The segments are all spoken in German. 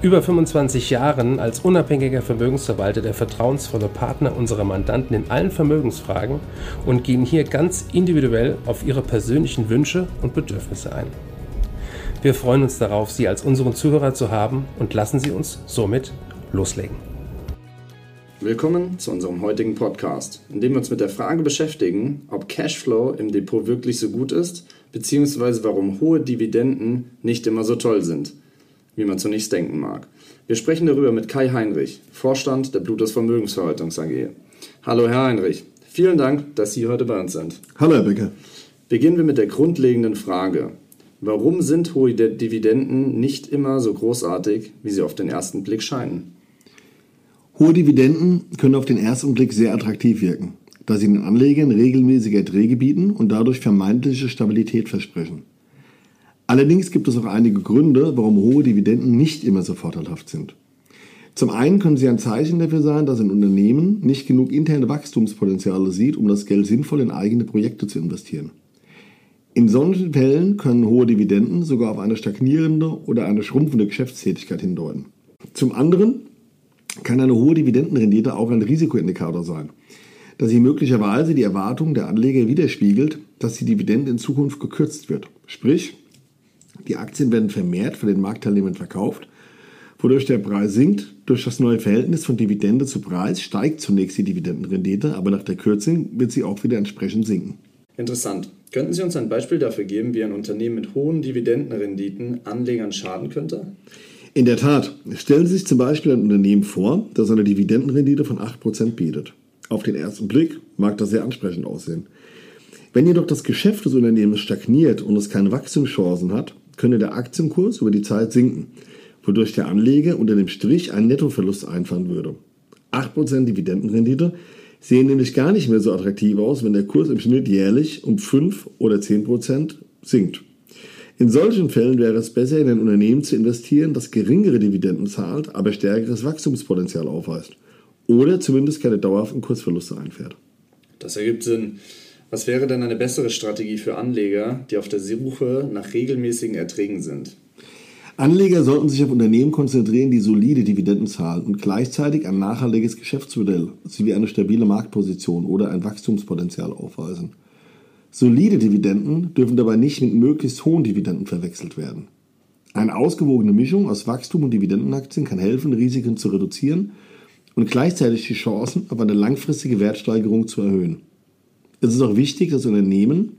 über 25 Jahren als unabhängiger Vermögensverwalter der vertrauensvolle Partner unserer Mandanten in allen Vermögensfragen und gehen hier ganz individuell auf ihre persönlichen Wünsche und Bedürfnisse ein. Wir freuen uns darauf, Sie als unseren Zuhörer zu haben und lassen Sie uns somit loslegen. Willkommen zu unserem heutigen Podcast, in dem wir uns mit der Frage beschäftigen, ob Cashflow im Depot wirklich so gut ist, beziehungsweise warum hohe Dividenden nicht immer so toll sind – wie man zunächst denken mag. Wir sprechen darüber mit Kai Heinrich, Vorstand der Bluters Vermögensverwaltungs AG. Hallo Herr Heinrich, vielen Dank, dass Sie heute bei uns sind. Hallo Herr Becker. Beginnen wir mit der grundlegenden Frage. Warum sind hohe Dividenden nicht immer so großartig, wie sie auf den ersten Blick scheinen? Hohe Dividenden können auf den ersten Blick sehr attraktiv wirken, da sie den Anlegern regelmäßige Erträge bieten und dadurch vermeintliche Stabilität versprechen. Allerdings gibt es auch einige Gründe, warum hohe Dividenden nicht immer so vorteilhaft sind. Zum einen können sie ein Zeichen dafür sein, dass ein Unternehmen nicht genug interne Wachstumspotenziale sieht, um das Geld sinnvoll in eigene Projekte zu investieren. In solchen Fällen können hohe Dividenden sogar auf eine stagnierende oder eine schrumpfende Geschäftstätigkeit hindeuten. Zum anderen kann eine hohe Dividendenrendite auch ein Risikoindikator sein, da sie möglicherweise die Erwartungen der Anleger widerspiegelt, dass die Dividende in Zukunft gekürzt wird. Sprich, die Aktien werden vermehrt von den Marktteilnehmern verkauft, wodurch der Preis sinkt. Durch das neue Verhältnis von Dividende zu Preis steigt zunächst die Dividendenrendite, aber nach der Kürzung wird sie auch wieder entsprechend sinken. Interessant. Könnten Sie uns ein Beispiel dafür geben, wie ein Unternehmen mit hohen Dividendenrenditen Anlegern schaden könnte? In der Tat. Stellen Sie sich zum Beispiel ein Unternehmen vor, das eine Dividendenrendite von 8% bietet. Auf den ersten Blick mag das sehr ansprechend aussehen. Wenn jedoch das Geschäft des Unternehmens stagniert und es keine Wachstumschancen hat, könne der Aktienkurs über die Zeit sinken, wodurch der Anleger unter dem Strich einen Nettoverlust einfahren würde. 8% Dividendenrendite sehen nämlich gar nicht mehr so attraktiv aus, wenn der Kurs im Schnitt jährlich um 5 oder 10% sinkt. In solchen Fällen wäre es besser, in ein Unternehmen zu investieren, das geringere Dividenden zahlt, aber stärkeres Wachstumspotenzial aufweist oder zumindest keine dauerhaften Kursverluste einfährt. Das ergibt Sinn. Was wäre denn eine bessere Strategie für Anleger, die auf der Suche nach regelmäßigen Erträgen sind? Anleger sollten sich auf Unternehmen konzentrieren, die solide Dividenden zahlen und gleichzeitig ein nachhaltiges Geschäftsmodell sowie eine stabile Marktposition oder ein Wachstumspotenzial aufweisen. Solide Dividenden dürfen dabei nicht mit möglichst hohen Dividenden verwechselt werden. Eine ausgewogene Mischung aus Wachstum und Dividendenaktien kann helfen, Risiken zu reduzieren und gleichzeitig die Chancen auf eine langfristige Wertsteigerung zu erhöhen. Es ist auch wichtig, das Unternehmen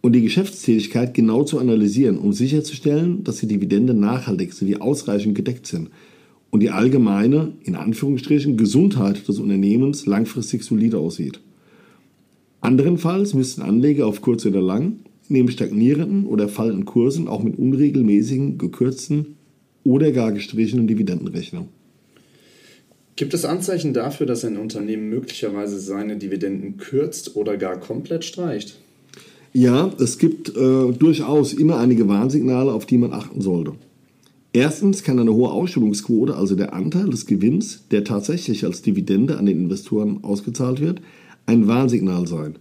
und die Geschäftstätigkeit genau zu analysieren, um sicherzustellen, dass die Dividende nachhaltig sowie ausreichend gedeckt sind und die allgemeine, in Anführungsstrichen, Gesundheit des Unternehmens langfristig solide aussieht. Anderenfalls müssten Anleger auf kurz oder lang neben stagnierenden oder fallenden Kursen auch mit unregelmäßigen, gekürzten oder gar gestrichenen Dividenden rechnen. Gibt es Anzeichen dafür, dass ein Unternehmen möglicherweise seine Dividenden kürzt oder gar komplett streicht? Ja, es gibt äh, durchaus immer einige Warnsignale, auf die man achten sollte. Erstens kann eine hohe Ausschüttungsquote, also der Anteil des Gewinns, der tatsächlich als Dividende an den Investoren ausgezahlt wird, ein Warnsignal sein.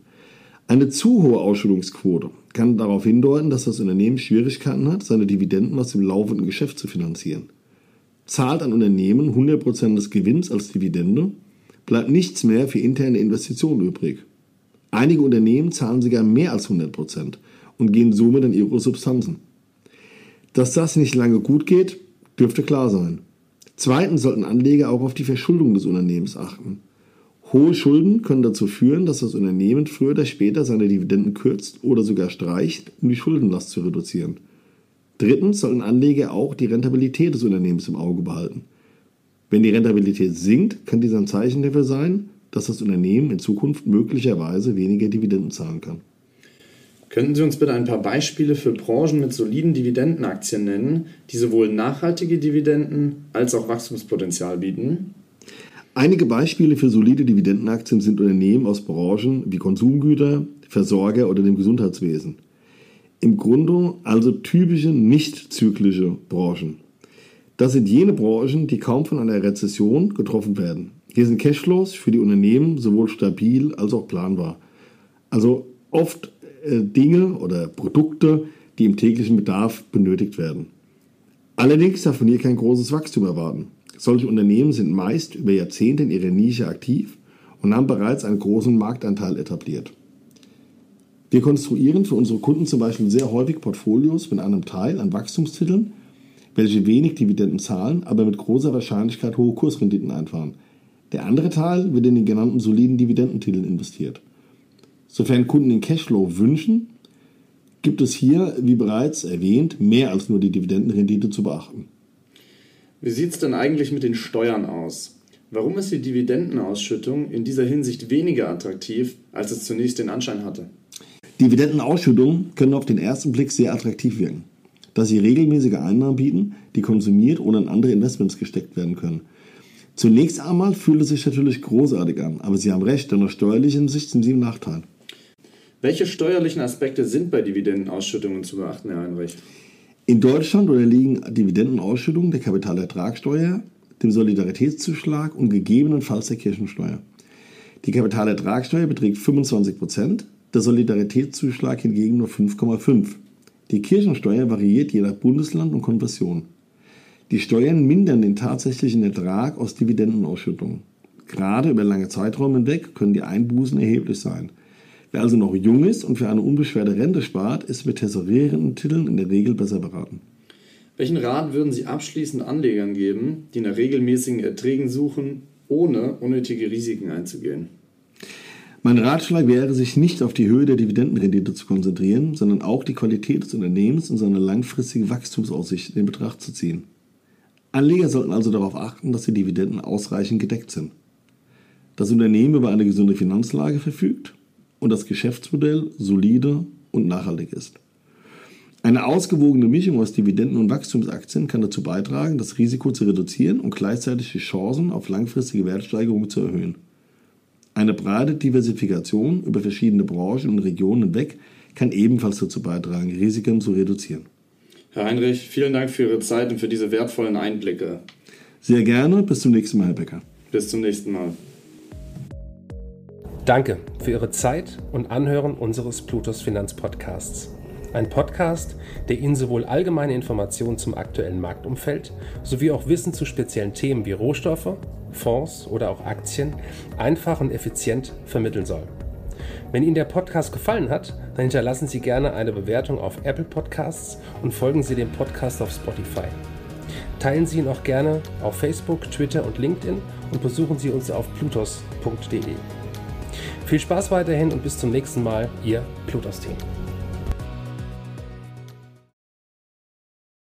Eine zu hohe Ausschüttungsquote kann darauf hindeuten, dass das Unternehmen Schwierigkeiten hat, seine Dividenden aus dem laufenden Geschäft zu finanzieren. Zahlt ein Unternehmen 100% des Gewinns als Dividende, bleibt nichts mehr für interne Investitionen übrig. Einige Unternehmen zahlen sogar mehr als 100% und gehen somit in ihre Substanzen. Dass das nicht lange gut geht, dürfte klar sein. Zweitens sollten Anleger auch auf die Verschuldung des Unternehmens achten. Hohe Schulden können dazu führen, dass das Unternehmen früher oder später seine Dividenden kürzt oder sogar streicht, um die Schuldenlast zu reduzieren. Drittens sollen Anleger auch die Rentabilität des Unternehmens im Auge behalten. Wenn die Rentabilität sinkt, kann dies ein Zeichen dafür sein, dass das Unternehmen in Zukunft möglicherweise weniger Dividenden zahlen kann. Könnten Sie uns bitte ein paar Beispiele für Branchen mit soliden Dividendenaktien nennen, die sowohl nachhaltige Dividenden als auch Wachstumspotenzial bieten? Einige Beispiele für solide Dividendenaktien sind Unternehmen aus Branchen wie Konsumgüter, Versorger oder dem Gesundheitswesen. Im Grunde also typische nicht zyklische Branchen. Das sind jene Branchen, die kaum von einer Rezession getroffen werden. Hier sind Cashflows für die Unternehmen sowohl stabil als auch planbar. Also oft äh, Dinge oder Produkte, die im täglichen Bedarf benötigt werden. Allerdings darf man hier kein großes Wachstum erwarten. Solche Unternehmen sind meist über Jahrzehnte in ihrer Nische aktiv und haben bereits einen großen Marktanteil etabliert. Wir konstruieren für unsere Kunden zum Beispiel sehr häufig Portfolios mit einem Teil an Wachstumstiteln, welche wenig Dividenden zahlen, aber mit großer Wahrscheinlichkeit hohe Kursrenditen einfahren. Der andere Teil wird in den genannten soliden Dividendentiteln investiert. Sofern Kunden den Cashflow wünschen, gibt es hier, wie bereits erwähnt, mehr als nur die Dividendenrendite zu beachten. Wie sieht es denn eigentlich mit den Steuern aus? Warum ist die Dividendenausschüttung in dieser Hinsicht weniger attraktiv, als es zunächst den Anschein hatte? Dividendenausschüttungen können auf den ersten Blick sehr attraktiv wirken, da sie regelmäßige Einnahmen bieten, die konsumiert oder in andere Investments gesteckt werden können. Zunächst einmal fühlt es sich natürlich großartig an, aber Sie haben recht, denn aus steuerlicher Sicht sind Sie im Nachteil. Welche steuerlichen Aspekte sind bei Dividendenausschüttungen zu beachten, Herr Heinrich? In Deutschland unterliegen Dividendenausschüttungen der Kapitalertragssteuer, dem Solidaritätszuschlag und gegebenenfalls der Kirchensteuer. Die Kapitalertragssteuer beträgt 25 Prozent, der Solidaritätszuschlag hingegen nur 5,5. Die Kirchensteuer variiert je nach Bundesland und Konfession. Die Steuern mindern den tatsächlichen Ertrag aus Dividendenausschüttungen. Gerade über lange Zeiträume hinweg können die Einbußen erheblich sein. Wer also noch jung ist und für eine unbeschwerte Rente spart, ist mit tesorierenden Titeln in der Regel besser beraten. Welchen Rat würden Sie abschließend Anlegern geben, die nach regelmäßigen Erträgen suchen, ohne unnötige Risiken einzugehen? Mein Ratschlag wäre, sich nicht auf die Höhe der Dividendenrendite zu konzentrieren, sondern auch die Qualität des Unternehmens und seine langfristige Wachstumsaussicht in Betracht zu ziehen. Anleger sollten also darauf achten, dass die Dividenden ausreichend gedeckt sind. Das Unternehmen über eine gesunde Finanzlage verfügt und das Geschäftsmodell solide und nachhaltig ist. Eine ausgewogene Mischung aus Dividenden und Wachstumsaktien kann dazu beitragen, das Risiko zu reduzieren und gleichzeitig die Chancen auf langfristige Wertsteigerung zu erhöhen. Eine breite Diversifikation über verschiedene Branchen und Regionen hinweg kann ebenfalls dazu beitragen, Risiken zu reduzieren. Herr Heinrich, vielen Dank für Ihre Zeit und für diese wertvollen Einblicke. Sehr gerne. Bis zum nächsten Mal, Herr Becker. Bis zum nächsten Mal. Danke für Ihre Zeit und Anhören unseres Plutos Finanzpodcasts. Ein Podcast, der Ihnen sowohl allgemeine Informationen zum aktuellen Marktumfeld sowie auch Wissen zu speziellen Themen wie Rohstoffe, Fonds oder auch Aktien einfach und effizient vermitteln soll. Wenn Ihnen der Podcast gefallen hat, dann hinterlassen Sie gerne eine Bewertung auf Apple Podcasts und folgen Sie dem Podcast auf Spotify. Teilen Sie ihn auch gerne auf Facebook, Twitter und LinkedIn und besuchen Sie uns auf plutos.de. Viel Spaß weiterhin und bis zum nächsten Mal, Ihr Plutos-Team.